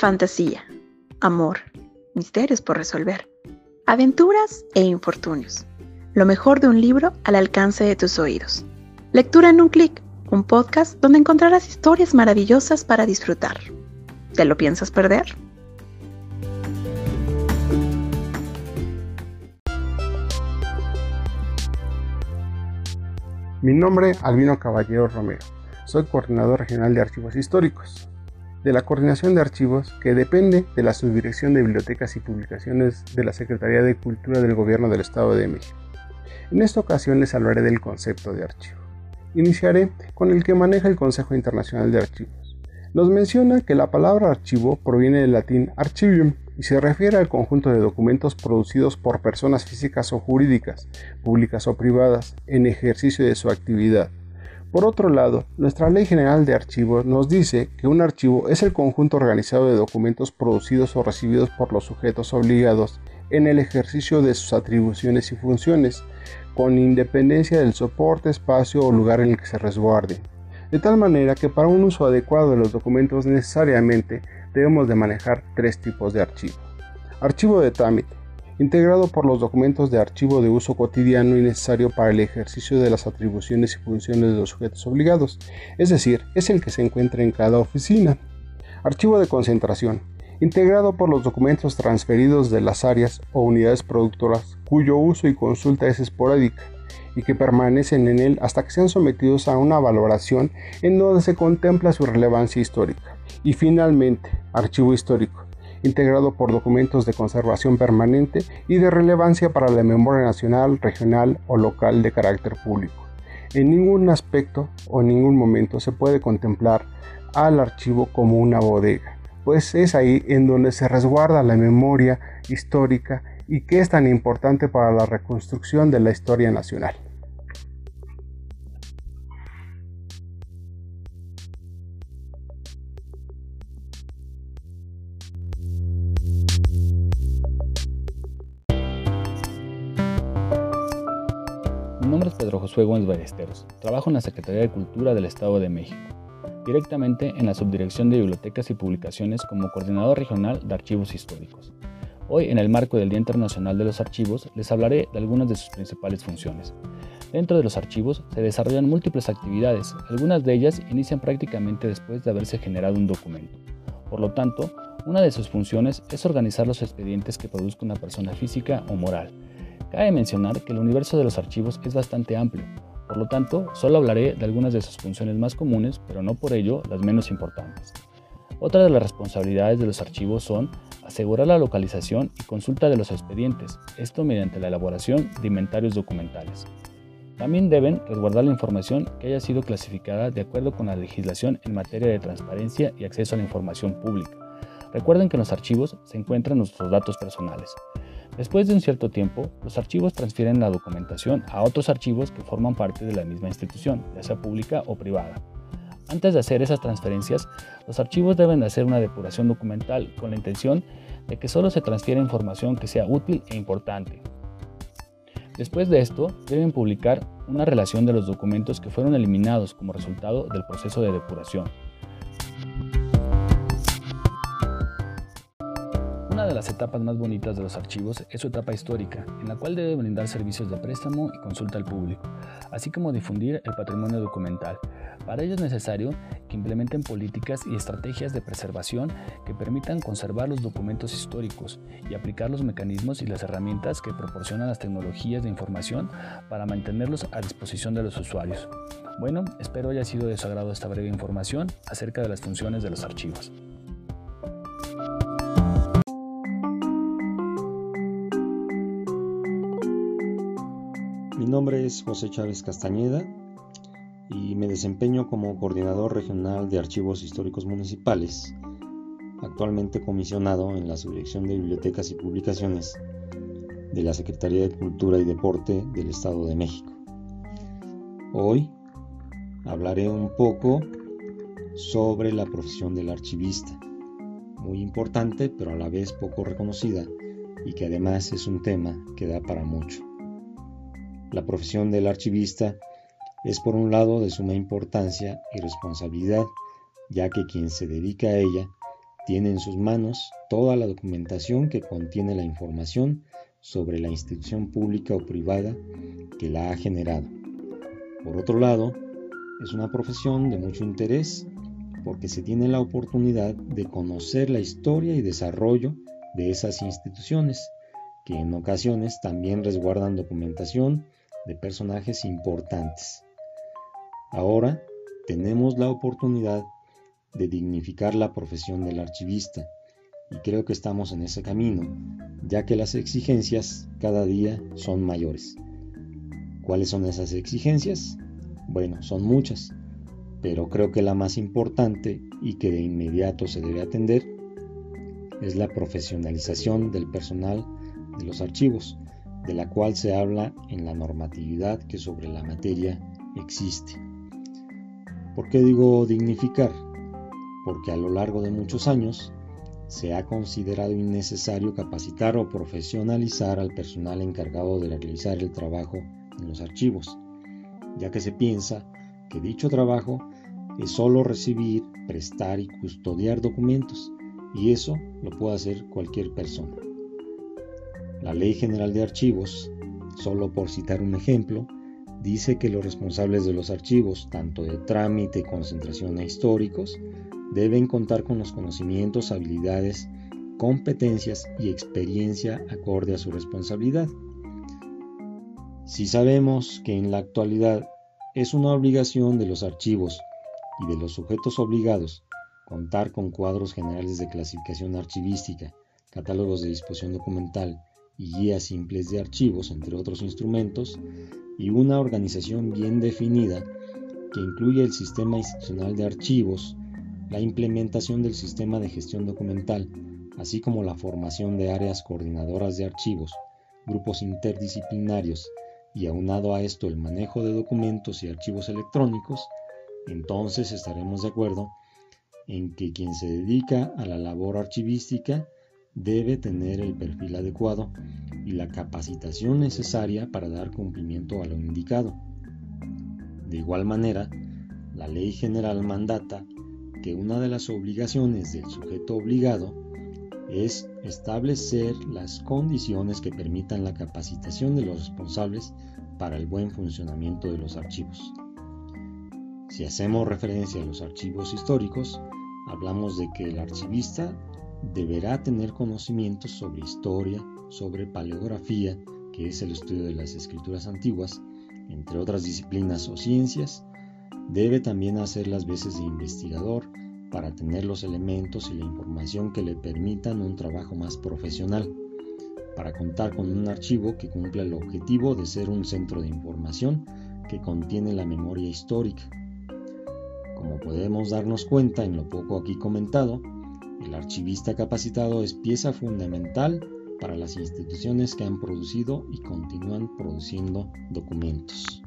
fantasía, amor, misterios por resolver, aventuras e infortunios. Lo mejor de un libro al alcance de tus oídos. Lectura en un clic, un podcast donde encontrarás historias maravillosas para disfrutar. ¿Te lo piensas perder? Mi nombre Albino Caballero Romero. Soy coordinador regional de archivos históricos de la Coordinación de Archivos, que depende de la Subdirección de Bibliotecas y Publicaciones de la Secretaría de Cultura del Gobierno del Estado de México. En esta ocasión les hablaré del concepto de archivo. Iniciaré con el que maneja el Consejo Internacional de Archivos. Nos menciona que la palabra archivo proviene del latín archivium y se refiere al conjunto de documentos producidos por personas físicas o jurídicas, públicas o privadas, en ejercicio de su actividad por otro lado, nuestra Ley General de Archivos nos dice que un archivo es el conjunto organizado de documentos producidos o recibidos por los sujetos obligados en el ejercicio de sus atribuciones y funciones, con independencia del soporte, espacio o lugar en el que se resguarden. De tal manera que para un uso adecuado de los documentos necesariamente debemos de manejar tres tipos de archivo. Archivo de trámite, integrado por los documentos de archivo de uso cotidiano y necesario para el ejercicio de las atribuciones y funciones de los sujetos obligados, es decir, es el que se encuentra en cada oficina. Archivo de concentración, integrado por los documentos transferidos de las áreas o unidades productoras cuyo uso y consulta es esporádica y que permanecen en él hasta que sean sometidos a una valoración en donde se contempla su relevancia histórica. Y finalmente, archivo histórico, integrado por documentos de conservación permanente y de relevancia para la memoria nacional, regional o local de carácter público. En ningún aspecto o en ningún momento se puede contemplar al archivo como una bodega, pues es ahí en donde se resguarda la memoria histórica y que es tan importante para la reconstrucción de la historia nacional. Nombre es Pedro Josué Gómez Ballesteros. Trabajo en la Secretaría de Cultura del Estado de México, directamente en la Subdirección de Bibliotecas y Publicaciones como Coordinador Regional de Archivos Históricos. Hoy, en el marco del Día Internacional de los Archivos, les hablaré de algunas de sus principales funciones. Dentro de los archivos se desarrollan múltiples actividades, algunas de ellas inician prácticamente después de haberse generado un documento. Por lo tanto, una de sus funciones es organizar los expedientes que produzca una persona física o moral, Cabe mencionar que el universo de los archivos es bastante amplio, por lo tanto, solo hablaré de algunas de sus funciones más comunes, pero no por ello las menos importantes. Otra de las responsabilidades de los archivos son asegurar la localización y consulta de los expedientes, esto mediante la elaboración de inventarios documentales. También deben resguardar la información que haya sido clasificada de acuerdo con la legislación en materia de transparencia y acceso a la información pública. Recuerden que en los archivos se encuentran nuestros datos personales. Después de un cierto tiempo, los archivos transfieren la documentación a otros archivos que forman parte de la misma institución, ya sea pública o privada. Antes de hacer esas transferencias, los archivos deben de hacer una depuración documental con la intención de que solo se transfiera información que sea útil e importante. Después de esto, deben publicar una relación de los documentos que fueron eliminados como resultado del proceso de depuración. De las etapas más bonitas de los archivos es su etapa histórica, en la cual debe brindar servicios de préstamo y consulta al público, así como difundir el patrimonio documental. Para ello es necesario que implementen políticas y estrategias de preservación que permitan conservar los documentos históricos y aplicar los mecanismos y las herramientas que proporcionan las tecnologías de información para mantenerlos a disposición de los usuarios. Bueno, espero haya sido de su agrado esta breve información acerca de las funciones de los archivos. Nombre es José Chávez Castañeda y me desempeño como coordinador regional de archivos históricos municipales, actualmente comisionado en la Subdirección de Bibliotecas y Publicaciones de la Secretaría de Cultura y Deporte del Estado de México. Hoy hablaré un poco sobre la profesión del archivista, muy importante pero a la vez poco reconocida y que además es un tema que da para mucho. La profesión del archivista es por un lado de suma importancia y responsabilidad, ya que quien se dedica a ella tiene en sus manos toda la documentación que contiene la información sobre la institución pública o privada que la ha generado. Por otro lado, es una profesión de mucho interés porque se tiene la oportunidad de conocer la historia y desarrollo de esas instituciones, que en ocasiones también resguardan documentación de personajes importantes. Ahora tenemos la oportunidad de dignificar la profesión del archivista y creo que estamos en ese camino, ya que las exigencias cada día son mayores. ¿Cuáles son esas exigencias? Bueno, son muchas, pero creo que la más importante y que de inmediato se debe atender es la profesionalización del personal de los archivos, de la cual se habla en la normatividad que sobre la materia existe. ¿Por qué digo dignificar? Porque a lo largo de muchos años se ha considerado innecesario capacitar o profesionalizar al personal encargado de realizar el trabajo en los archivos, ya que se piensa que dicho trabajo es solo recibir, prestar y custodiar documentos, y eso lo puede hacer cualquier persona. La Ley General de Archivos, solo por citar un ejemplo, dice que los responsables de los archivos, tanto de trámite, concentración e históricos, deben contar con los conocimientos, habilidades, competencias y experiencia acorde a su responsabilidad. Si sabemos que en la actualidad es una obligación de los archivos y de los sujetos obligados contar con cuadros generales de clasificación archivística, catálogos de disposición documental y guías simples de archivos, entre otros instrumentos, y una organización bien definida que incluye el sistema institucional de archivos, la implementación del sistema de gestión documental, así como la formación de áreas coordinadoras de archivos, grupos interdisciplinarios y aunado a esto el manejo de documentos y archivos electrónicos, entonces estaremos de acuerdo en que quien se dedica a la labor archivística debe tener el perfil adecuado y la capacitación necesaria para dar cumplimiento a lo indicado. De igual manera, la ley general mandata que una de las obligaciones del sujeto obligado es establecer las condiciones que permitan la capacitación de los responsables para el buen funcionamiento de los archivos. Si hacemos referencia a los archivos históricos, hablamos de que el archivista deberá tener conocimientos sobre historia, sobre paleografía, que es el estudio de las escrituras antiguas, entre otras disciplinas o ciencias, debe también hacer las veces de investigador para tener los elementos y la información que le permitan un trabajo más profesional, para contar con un archivo que cumpla el objetivo de ser un centro de información que contiene la memoria histórica. Como podemos darnos cuenta en lo poco aquí comentado, el archivista capacitado es pieza fundamental para las instituciones que han producido y continúan produciendo documentos.